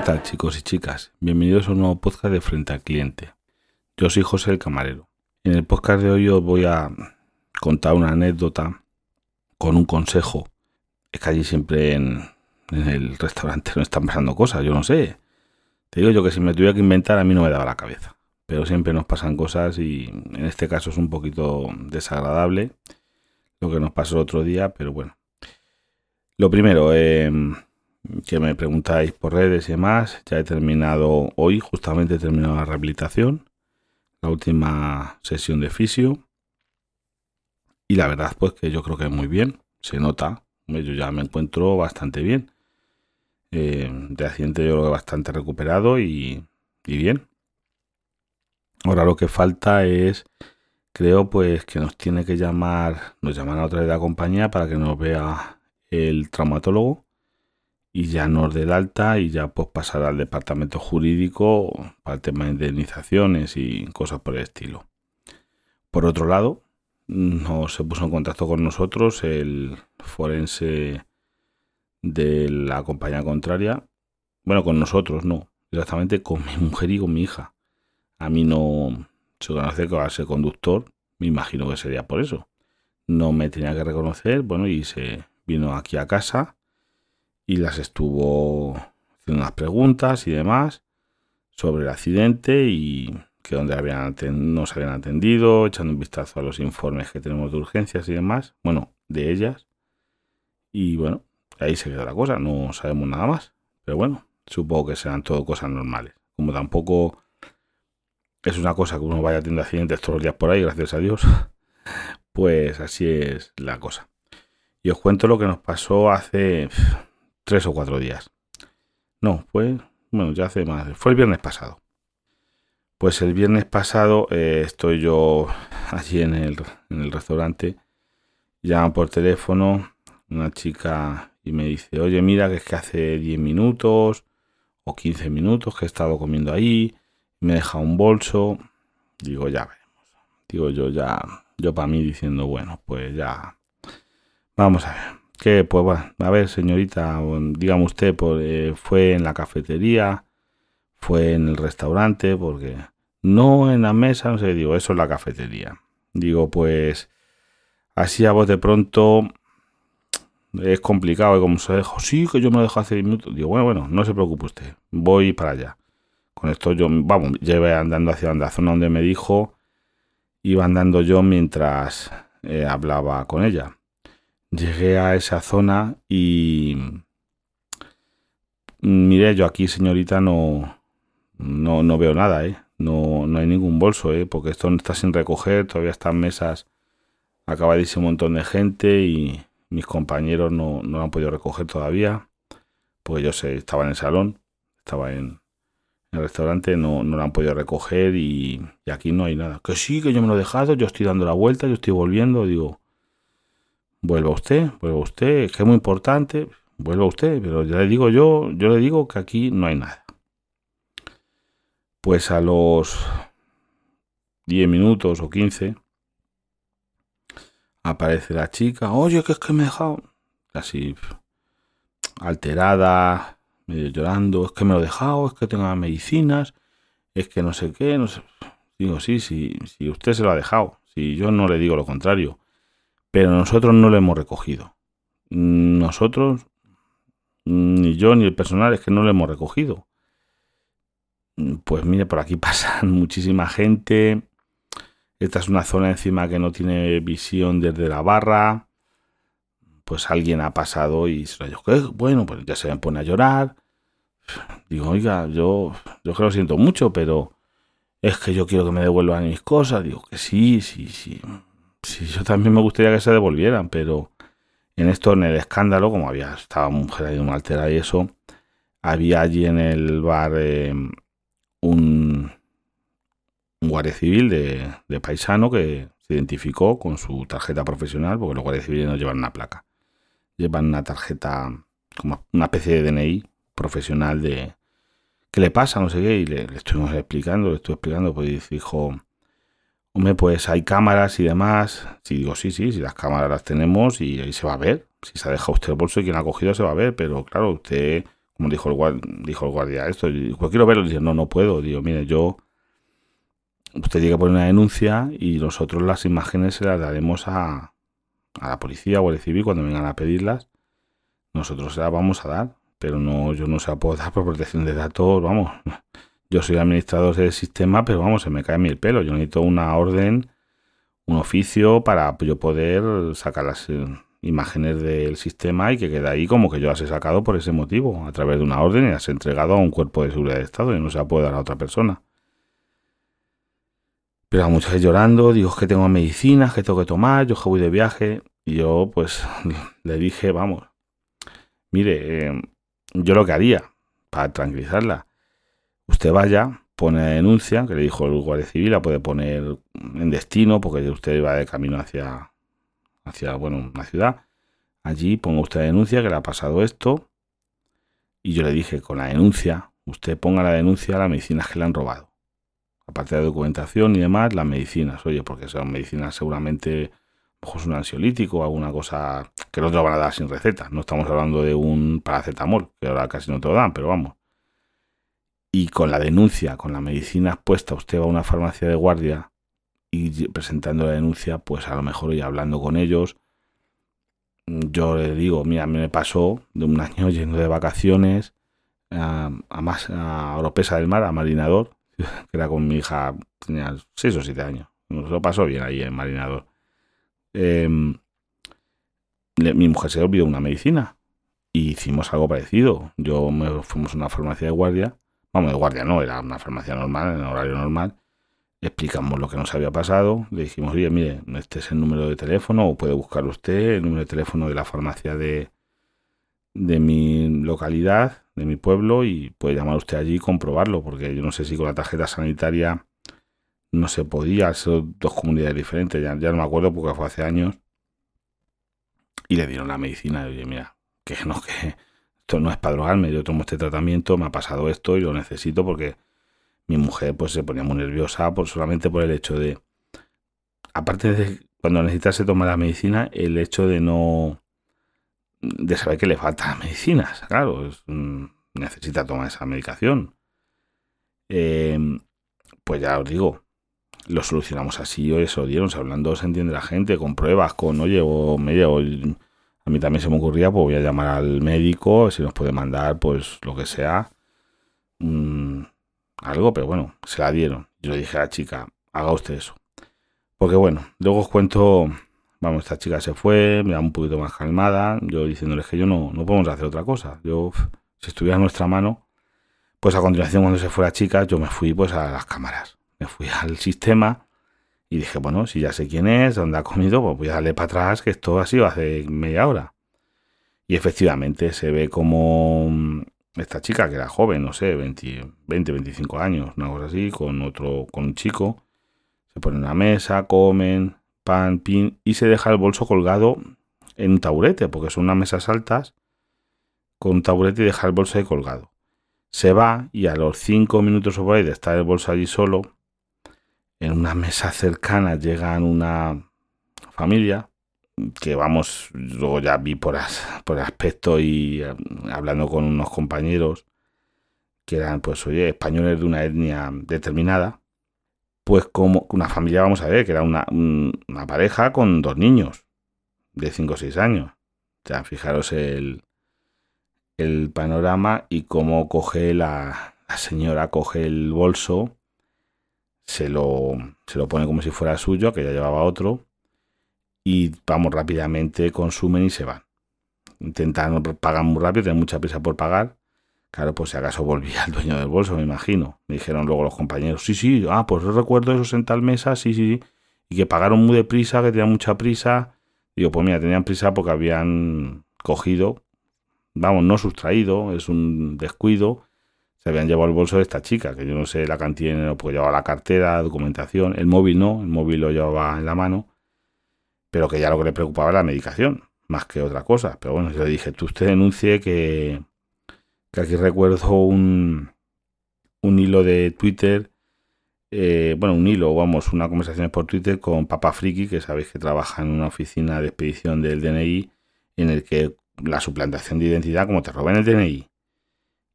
¿Qué tal chicos y chicas? Bienvenidos a un nuevo podcast de Frente al Cliente. Yo soy José el Camarero. En el podcast de hoy os voy a contar una anécdota con un consejo. Es que allí siempre en, el restaurante no están pasando cosas, yo no sé. Te digo yo que si me tuviera que inventar a mí no me daba la cabeza. Pero siempre nos pasan cosas y en este caso es un poquito desagradable lo que nos pasó el otro día, pero bueno. Lo primero, eh, que me preguntáis por redes y demás, ya he terminado hoy, justamente he terminado la rehabilitación, la última sesión de fisio. Y la verdad, pues que yo creo que muy bien, se nota, yo ya me encuentro bastante bien. Eh, de accidente yo creo que bastante recuperado y, y bien. Ahora lo que falta es, creo pues que nos tiene que llamar, nos llaman a otra vez la compañía para que nos vea el traumatólogo y ya nos dé el alta y ya pues pasar al departamento jurídico para el tema de indemnizaciones y cosas por el estilo. Por otro lado, no se puso en contacto con nosotros el forense de la compañía contraria. Bueno, con nosotros no, exactamente con mi mujer y con mi hija. A mí no se conoce que va a ser conductor, me imagino que sería por eso. No me tenía que reconocer, bueno, y se vino aquí a casa y las estuvo haciendo unas preguntas y demás sobre el accidente y que donde habían nos habían atendido, echando un vistazo a los informes que tenemos de urgencias y demás, bueno, de ellas. Y bueno, ahí se quedó la cosa, no sabemos nada más. Pero bueno, supongo que serán todo cosas normales. Como tampoco es una cosa que uno vaya teniendo accidentes todos los días por ahí, gracias a Dios, pues así es la cosa. Y os cuento lo que nos pasó hace tres o cuatro días. No, fue, bueno, ya hace más, fue el viernes pasado. Pues el viernes pasado eh, estoy yo allí en el, en el restaurante, llama por teléfono una chica y me dice, oye, mira que es que hace 10 minutos o 15 minutos que he estado comiendo ahí, me deja un bolso, digo, ya veremos. Digo yo ya, yo para mí diciendo, bueno, pues ya, vamos a ver. Que, pues bueno, a ver, señorita, dígame usted, pues, eh, fue en la cafetería, fue en el restaurante, porque no en la mesa, no sé, digo, eso es la cafetería. Digo, pues, así a vos de pronto es complicado, y como se dijo, sí, que yo me lo dejo hace 10 minutos. Digo, bueno, bueno, no se preocupe usted, voy para allá. Con esto yo, vamos, llevé andando hacia la zona donde me dijo, iba andando yo mientras eh, hablaba con ella llegué a esa zona y mire, yo aquí, señorita, no, no, no veo nada, ¿eh? No, no hay ningún bolso, ¿eh? Porque esto está sin recoger, todavía están mesas acabadísimo un montón de gente y mis compañeros no, no lo han podido recoger todavía, porque yo sé, estaba en el salón, estaba en, el restaurante, no, no lo han podido recoger y, y, aquí no hay nada. Que sí, que yo me lo he dejado, yo estoy dando la vuelta, yo estoy volviendo, digo, vuelva usted, vuelva usted, que es muy importante, vuelva usted, pero ya le digo yo, yo le digo que aquí no hay nada. Pues a los 10 minutos o 15 aparece la chica, oye, que es que me he dejado, así alterada, medio llorando, es que me lo he dejado, es que tengo medicinas, es que no sé qué, no sé. Digo, sí, sí, si usted se lo ha dejado, si yo no le digo lo contrario pero nosotros no lo hemos recogido. Nosotros, ni yo ni el personal, es que no lo hemos recogido. Pues mire, por aquí pasa muchísima gente. Esta es una zona encima que no tiene visión desde la barra. Pues alguien ha pasado y se lo ha dicho, bueno, pues ya se me pone a llorar. Digo, oiga, yo, yo que lo siento mucho, pero es que yo quiero que me devuelvan mis cosas. Digo que sí, sí, sí sí, yo también me gustaría que se devolvieran, pero en esto, en el escándalo, como había, estaba mujer ahí una altera y eso, había allí en el bar eh, un, un guardia civil de, paisano que se identificó con su tarjeta profesional, porque los guardias civiles no llevan una placa, llevan una tarjeta, como una especie de DNI profesional de qué le pasa, no sé qué, y le, le estuvimos explicando, le estuve explicando, pues dijo, Hombre, pues hay cámaras y demás. Si digo, sí, sí, si las cámaras las tenemos y ahí se va a ver. Si se ha dejado usted el bolso y quien ha cogido se va a ver. Pero claro, usted como dijo el, dijo el guardia, esto, pues quiero verlo, dice, no, no puedo, digo, mire, yo, usted tiene que poner una denuncia y nosotros las imágenes se las daremos a, a la policía o al civil cuando vengan a pedirlas, nosotros se las vamos a dar, pero no, yo no se la puedo dar por protección de datos, vamos, yo soy administrador del sistema, pero vamos, se me cae a mí el pelo, yo necesito una orden, un oficio para yo poder sacar las eh, imágenes del sistema y que quede ahí como que yo las he sacado por ese motivo, a través de una orden y las he entregado a un cuerpo de seguridad de Estado y no se la puedo dar a otra persona. Pero a muchas llorando, digo que tengo medicinas que tengo que tomar, yo que voy de viaje. Y yo pues le dije, vamos, mire, eh, yo lo que haría para tranquilizarla, usted vaya, pone denuncia, que le dijo el guardia civil, la puede poner en destino, porque usted va de camino hacia, hacia bueno, una ciudad. Allí ponga usted denuncia que le ha pasado esto. Y yo le dije, con la denuncia, usted ponga la denuncia a las medicinas que le han robado. Aparte de la documentación y demás, las medicinas, oye, porque son medicinas seguramente, es un ansiolítico o alguna cosa que no te lo van a dar sin receta. No estamos hablando de un paracetamol, que ahora casi no te lo dan, pero vamos. Y con la denuncia, con la medicina puesta, usted va a una farmacia de guardia y presentando la denuncia, pues a lo mejor y hablando con ellos, yo le digo, mira, a mí me pasó de un año yendo de vacaciones a, más a Oropesa del Mar, a Marinador, que era con mi hija, tenía 6 o 7 años. Nos lo pasó bien ahí en Marinador. Em, mi mujer se olvidó una medicina y hicimos algo parecido. Yo me fuimos a una farmacia de guardia, vamos, de guardia no, era una farmacia normal, en horario normal. Explicamos lo que nos había pasado, le dijimos, oye, mire, este es el número de teléfono, o puede buscar usted el número de teléfono de la farmacia de, de mi localidad, de mi pueblo, y puede llamar usted allí y comprobarlo, porque yo no sé si con la tarjeta sanitaria no se podía, son dos comunidades diferentes, ya, no me acuerdo porque fue hace años y le dieron la medicina. Oye, mira, que no, que esto no es para drogarme, yo tomo este tratamiento, me ha pasado esto y lo necesito porque mi mujer pues se ponía muy nerviosa por solamente por el hecho de, aparte de cuando necesitarse tomar la medicina, el hecho de no, de saber que le faltan medicinas, claro, mm, necesita tomar esa medicación. Em, pues ya os digo, lo solucionamos así, o eso dieron, hablando se entiende la gente, con pruebas, con, oye, o me llevo, a mí también se me ocurría, pues voy a llamar al médico, si nos puede mandar, pues lo que sea, algo, pero bueno, se la dieron. Yo le dije a la chica, haga usted eso. Porque bueno, luego os cuento, vamos, esta chica se fue, me da un poquito más calmada, yo diciéndoles que yo no, no podemos hacer otra cosa. Yo, si estuviera en nuestra mano, pues a continuación cuando se fue la chica, yo me fui pues a las cámaras me fui al sistema y dije, bueno, si ya sé quién es, dónde ha comido, pues voy a darle para atrás, que esto ha sido hace media hora. Y efectivamente se ve como mm, esta chica, que era joven, no sé, 20, 20 25 años, una cosa así, con otro, con un chico, se pone en una mesa, comen, pan, pin, y se deja el bolso colgado en un taburete, porque son unas mesas altas, con un taburete y deja el bolso ahí colgado. Se va y a los 5 minutos o por ahí de estar el bolso allí solo, en una mesa cercana llegan una familia que vamos, luego ya vi por, por aspecto y eh, hablando con unos compañeros que eran, pues, oye, españoles de una etnia determinada, pues como una familia, vamos a ver, que era una, una pareja con dos niños de 5 o 6 años. O sea, fijaros el, el panorama y cómo coge la, la señora, coge el bolso se lo, se lo pone como si fuera suyo, que ya llevaba otro, y vamos rápidamente, consumen y se van. Intentan pagar muy rápido, tienen mucha prisa por pagar. Claro, pues si acaso volvía el dueño del bolso, me imagino. Me dijeron luego los compañeros, sí, sí, ah, pues recuerdo eso en tal mesa, sí, sí, sí. Y que pagaron muy deprisa, que tenían mucha prisa. Digo, pues mira, tenían prisa porque habían cogido, vamos, no sustraído, es un descuido, se habían llevado el bolso de esta chica, que yo no sé la cantidad de dinero, porque llevaba la cartera, documentación, el móvil no, el móvil lo llevaba en la mano, pero que ya lo que le preocupaba era la medicación, más que otra cosa. Pero bueno, yo le dije, tú usted denuncie que, que aquí recuerdo un, un hilo de Twitter, eh, bueno, un hilo, vamos, una conversación por Twitter con Papa Friki, que sabéis que trabaja en una oficina de expedición del DNI, en el que la suplantación de identidad, como te roban el DNI,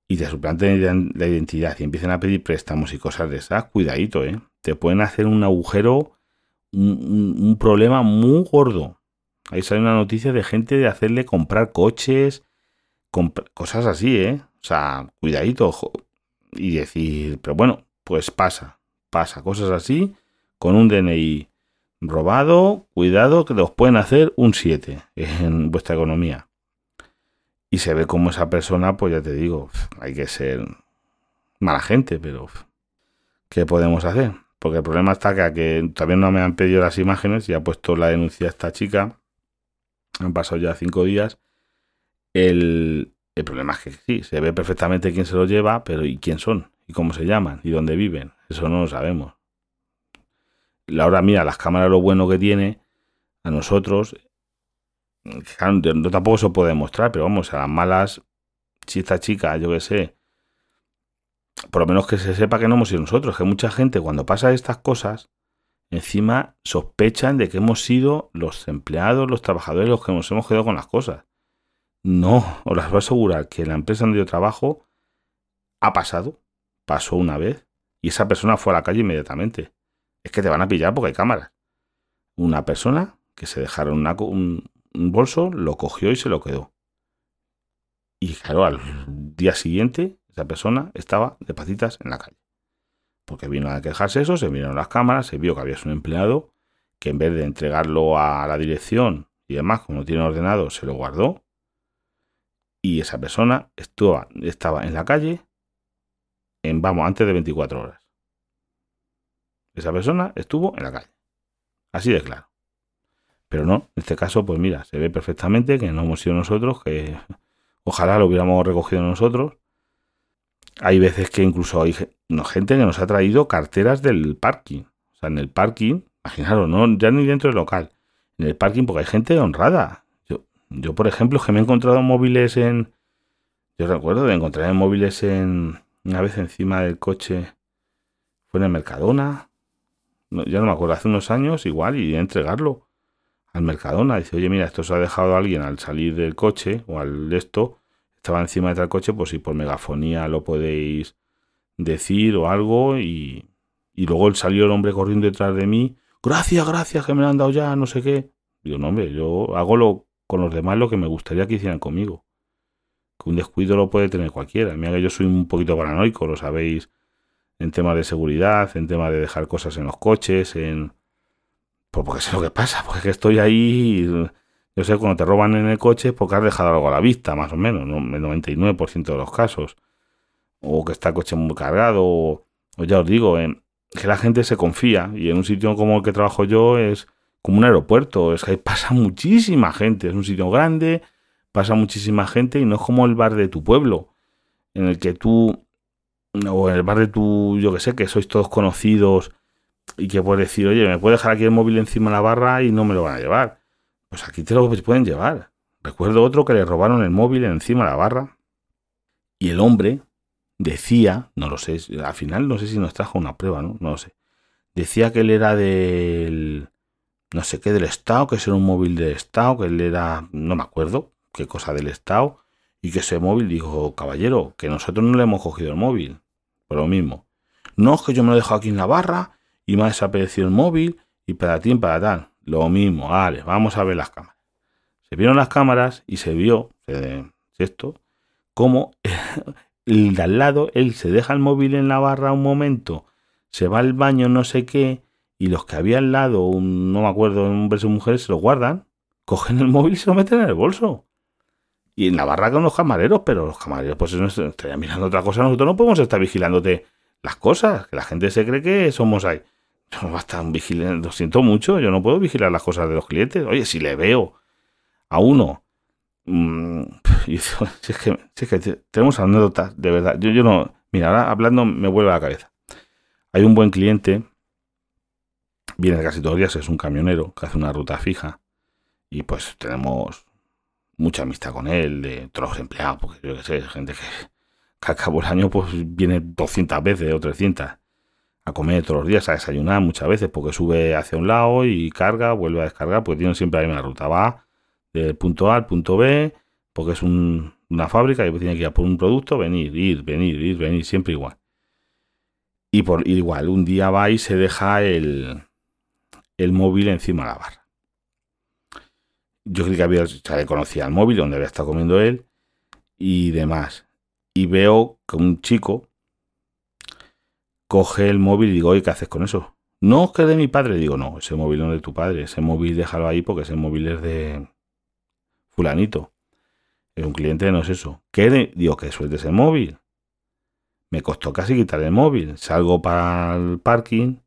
y te suplanten la identidad y empiecen a pedir préstamos y cosas de esas, cuidadito, ¿eh? Te pueden hacer un agujero, un, problema muy gordo. Ahí sale una noticia de gente de hacerle comprar coches, cosas así, ¿eh? O sea, cuidadito. Y decir, pero bueno, pues pasa, pasa, cosas así, con un DNI robado, cuidado que los pueden hacer un 7 en vuestra economía. Y se ve como esa persona, pues ya te digo, hay que ser mala gente, pero ¿qué podemos hacer? Porque el problema está que, que no me han pedido las imágenes y ha puesto la denuncia esta chica. Han pasado ya cinco días. El, el problema es que sí, se ve perfectamente quién se lo lleva, pero ¿y quién son? ¿Y cómo se llaman? ¿Y dónde viven? Eso no lo sabemos. Ahora mira, las cámaras lo bueno que tiene a nosotros no tampoco se puede demostrar, pero vamos, a las malas, si esta chica, yo que sé, por lo menos que se sepa que no hemos sido nosotros, que mucha gente cuando pasa estas cosas, encima sospechan de que hemos sido los empleados, los trabajadores, los que nos hemos quedado con las cosas. No, os las voy a asegurar que la empresa donde yo trabajo ha pasado, pasó una vez, y esa persona fue a la calle inmediatamente. Es que te van a pillar porque hay cámaras. Una persona que se dejaron una, un, un bolso, lo cogió y se lo quedó. Y claro, al día siguiente, esa persona estaba de patitas en la calle. Porque vino a quejarse eso, se miraron las cámaras, se vio que había un empleado que en vez de entregarlo a la dirección y demás, como tiene ordenado, se lo guardó. Y esa persona estaba en la calle en, vamos, antes de 24 horas. Esa persona estuvo en la calle. Así de claro. Pero no, en este caso, pues mira, se ve perfectamente que no hemos sido nosotros, que ojalá lo hubiéramos recogido nosotros. Hay veces que incluso hay gente que nos ha traído carteras del parking. O sea, en el parking, imaginaros, no, ya ni dentro del local, en el parking, porque hay gente honrada. Yo, yo por ejemplo, que me he encontrado móviles en. Yo recuerdo de encontrar móviles en. Una vez encima del coche. Fue en el Mercadona. ya no me acuerdo, hace unos años igual, y entregarlo al Mercadona. Dice, oye, mira, esto se ha dejado alguien al salir del coche o al esto, estaba encima de tal coche, pues si por megafonía lo podéis decir o algo. Y, y luego salió el hombre corriendo detrás de mí. Gracias, gracias, que me lo han dado ya, no sé qué. Digo, no, hombre, yo hago lo, con los demás lo que me gustaría que hicieran conmigo. Que un descuido lo puede tener cualquiera. Mira que yo soy un poquito paranoico, lo sabéis, en temas de seguridad, en temas de dejar cosas en los coches, en pues porque sé lo que pasa, porque es que estoy ahí, yo sé, cuando te roban en el coche, porque has dejado algo a la vista, más o menos, el 99% de los casos. O que está el coche muy cargado, o, ya os digo, que la gente se confía, y en un sitio como el que trabajo yo es como un aeropuerto, es que ahí pasa muchísima gente, es un sitio grande, pasa muchísima gente, y no es como el bar de tu pueblo, en el que tú, o en el bar de tu, yo que sé, que sois todos conocidos, y que puedes decir, oye, me puede dejar aquí el móvil encima de la barra y no me lo van a llevar. Pues aquí te lo pueden llevar. Recuerdo otro que le robaron el móvil encima de la barra y el hombre decía, no lo sé, al final no sé si nos trajo una prueba, ¿no? No lo sé. Decía que él era del, no sé qué, del Estado, que era un móvil del Estado, que él era, no me acuerdo qué cosa del Estado, y que ese móvil dijo, caballero, que nosotros no le hemos cogido el móvil, por lo mismo. No, es que yo me lo he dejado aquí en la barra y me ha desaparecido el móvil y para ti para tal. Lo mismo, vale, vamos a ver las cámaras. Se vieron las cámaras y se vio esto, como el de al lado, él se deja el móvil en la barra un momento, se va al baño no sé qué, y los que había al lado, no me acuerdo, un verso mujeres, se lo guardan, cogen el móvil y se lo meten en el bolso. Y en la barra con los camareros, pero los camareros pues no estarían mirando otra cosa, nosotros no podemos estar vigilándote las cosas, que la gente se cree que somos ahí. No estar vigilando, lo siento mucho, yo no puedo vigilar las cosas de los clientes. Oye, si le veo a uno, mm, si es, que, tenemos anécdotas, de verdad. Yo, yo no, mira, ahora hablando me vuelve a la cabeza. Hay un buen cliente, viene casi todos los días, es un camionero que hace una ruta fija y pues tenemos mucha amistad con él, de todos empleados, porque yo que sé, gente que, que cabo del año pues viene 200 veces o 300 a comer todos los días, a desayunar muchas veces, porque sube hacia un lado y carga, vuelve a descargar, porque tiene siempre la misma ruta. Va del punto A al punto B, porque es un, una fábrica y tiene que ir a por un producto, venir, ir, venir, ir, venir, siempre igual. Y por igual, un día va y se deja el, el móvil encima de la barra. Yo creí que había, ya conocía el móvil, donde había estado comiendo él y demás. Y veo que un chico coge el móvil y digo, oye, ¿qué haces con eso? No, que de mi padre. Digo, no, ese móvil no es de tu padre. Ese móvil déjalo ahí porque ese móvil es de fulanito. Es un cliente, no es eso. ¿Qué? Digo, que sueltes el móvil. Me costó casi quitar el móvil. Salgo para el parking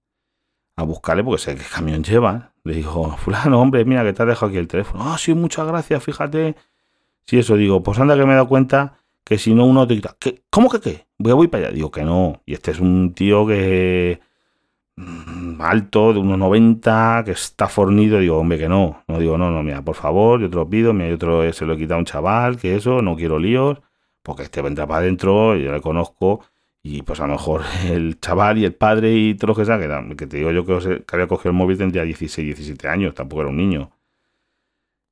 a buscarle porque sé qué camión lleva. Le digo, fulano, hombre, mira que te has dejado aquí el teléfono. Ah, sí, muchas gracias, fíjate. Sí, eso digo, pues anda que me he dado cuenta que si no uno te quita. ¿Qué? ¿Cómo que qué? Voy voy para allá. Digo que no. Y este es un tío que mm, alto, de unos 90, que está fornido, digo, hombre, que no. No digo, no, no, mira, por favor, yo te lo pido, mira, yo otro se lo he quitado a un chaval, que eso, no quiero líos, porque este vendrá para adentro, yo le conozco, y pues a lo mejor el chaval y el padre y todo lo que sea, que, que te digo yo que, había cogido el móvil tendría 16, 17 años, tampoco era un niño.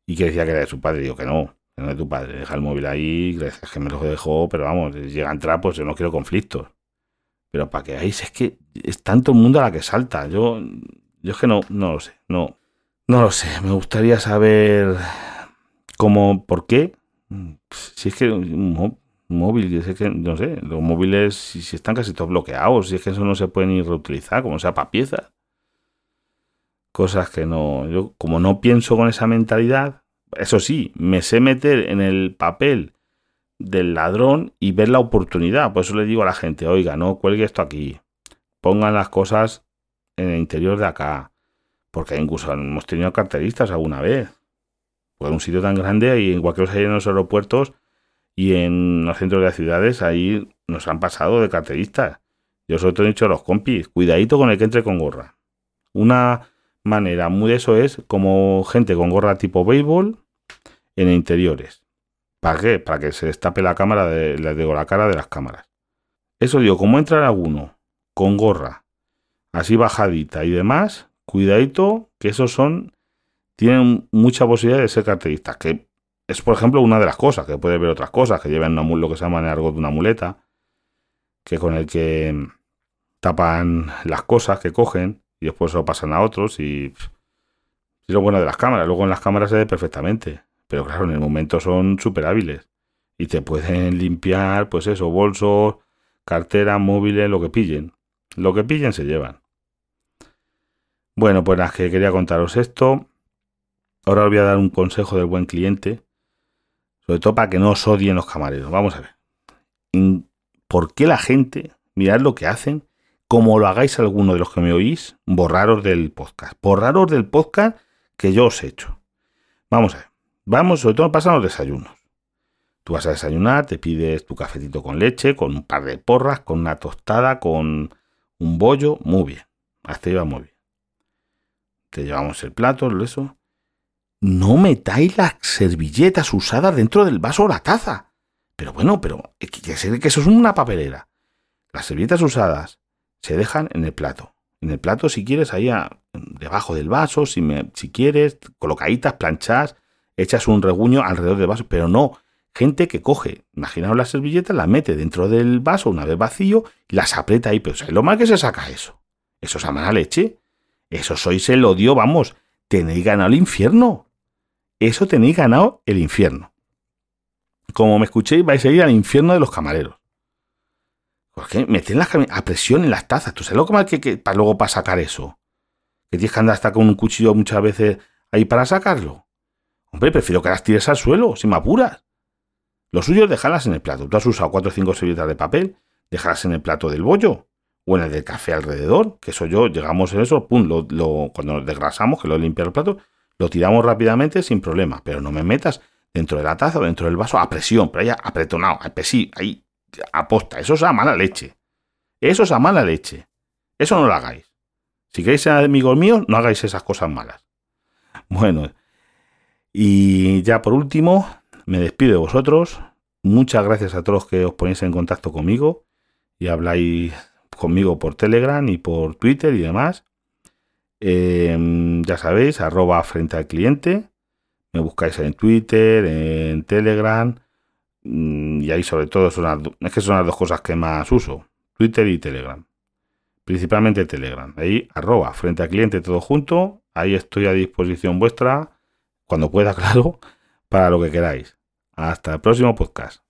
Y que decía que era de su padre, digo que no, que no es tu padre, deja el móvil ahí, gracias que me lo dejó, pero vamos, llega a entrar, pues yo no quiero conflictos. Pero para que veáis, es que es tanto el mundo a la que salta. Yo, yo es que no, no lo sé, no, no lo sé. Me gustaría saber cómo, por qué. Si es que un móvil, es que, no sé, los móviles, si, si, están casi todos bloqueados, si es que eso no se puede ni reutilizar, como sea para piezas. Cosas que no, yo como no pienso con esa mentalidad, eso sí, me sé meter en el papel del ladrón y ver la oportunidad. Por eso le digo a la gente, oiga, no cuelgue esto aquí. Pongan las cosas en el interior de acá. Porque incluso hemos tenido carteristas alguna vez. Por un sitio tan grande y en cualquier en los aeropuertos y en los centros de las ciudades, ahí nos han pasado de carteristas. Yo sobre todo he dicho a los compis, cuidadito con el que entre con gorra. Una manera muy de eso es como gente con gorra tipo béisbol en interiores. ¿Para qué? Para que se destape la cámara de, la cara de las cámaras. Eso digo, como entra alguno con gorra, así bajadita y demás, cuidadito, que esos son, tienen mucha posibilidad de ser carteristas, que es por ejemplo una de las cosas, que puede ver otras cosas, que llevan lo que se llama en argot una muleta, que con el que tapan las cosas que cogen y después lo pasan a otros y es lo bueno de las cámaras. Luego en las cámaras se ve perfectamente. Pero claro, en el momento son súper hábiles. Y te pueden limpiar, pues eso, bolsos, cartera, móviles, lo que pillen. Lo que pillen se llevan. Bueno, pues las que quería contaros esto. Ahora os voy a dar un consejo del buen cliente. Sobre todo para que no os odien los camareros. Vamos a ver. ¿Por qué la gente, mirad lo que hacen, como lo hagáis alguno de los que me oís, borraros del podcast. Borraros del podcast que yo os he hecho. Vamos a ver. Vamos, sobre todo pasan los desayunos. Tú vas a desayunar, te pides tu cafetito con leche, con un par de porras, con una tostada, con un bollo, muy bien. Hasta iba muy bien. Te llevamos el plato, eso. No metáis las servilletas usadas dentro del vaso o la taza. Pero bueno, pero que, que eso es una papelera. Las servilletas usadas se dejan en el plato. En el plato, si quieres, ahí debajo del vaso, si, me, si quieres, colocaditas, planchadas, echas un reguño alrededor del vaso, pero no. Gente que coge, imaginaos la servilleta, la mete dentro del vaso una vez vacío las aprieta ahí. Pero ¿sabes lo mal que se saca eso? Eso es a mala leche. Eso sois el odio, vamos. Tenéis ganado el infierno. Eso tenéis ganado el infierno. Como me escuchéis, vais a ir al infierno de los camareros. ¿Por qué? Meten las a presión en las tazas. ¿Tú sabes lo que mal que, para luego para sacar eso? Que tienes que andar hasta con un cuchillo muchas veces ahí para sacarlo. Hombre, prefiero que las tires al suelo, sin me apuras. Lo suyo es dejarlas en el plato. Tú has usado cuatro o cinco servilletas de papel, dejarlas en el plato del bollo o en el del café alrededor, que eso yo, llegamos en eso, pum, lo, cuando desgrasamos, que lo limpiamos el plato, lo tiramos rápidamente sin problema. Pero no me metas dentro de la taza o dentro del vaso a presión, pero ahí apretonado, sí, ahí aposta. Eso es a mala leche. Eso es a mala leche. Eso no lo hagáis. Si queréis ser amigos míos, no hagáis esas cosas malas. Bueno, y ya por último, me despido de vosotros. Muchas gracias a todos los que os ponéis en contacto conmigo y habláis conmigo por Telegram y por Twitter y demás. Em, ya sabéis, arroba frente al cliente. Me buscáis en Twitter, en Telegram. Mm, y ahí sobre todo es que son las dos cosas que más uso. Twitter y Telegram. Principalmente Telegram. Ahí arroba frente al cliente todo junto. Ahí estoy a disposición vuestra cuando pueda, claro, para lo que queráis. Hasta el próximo podcast.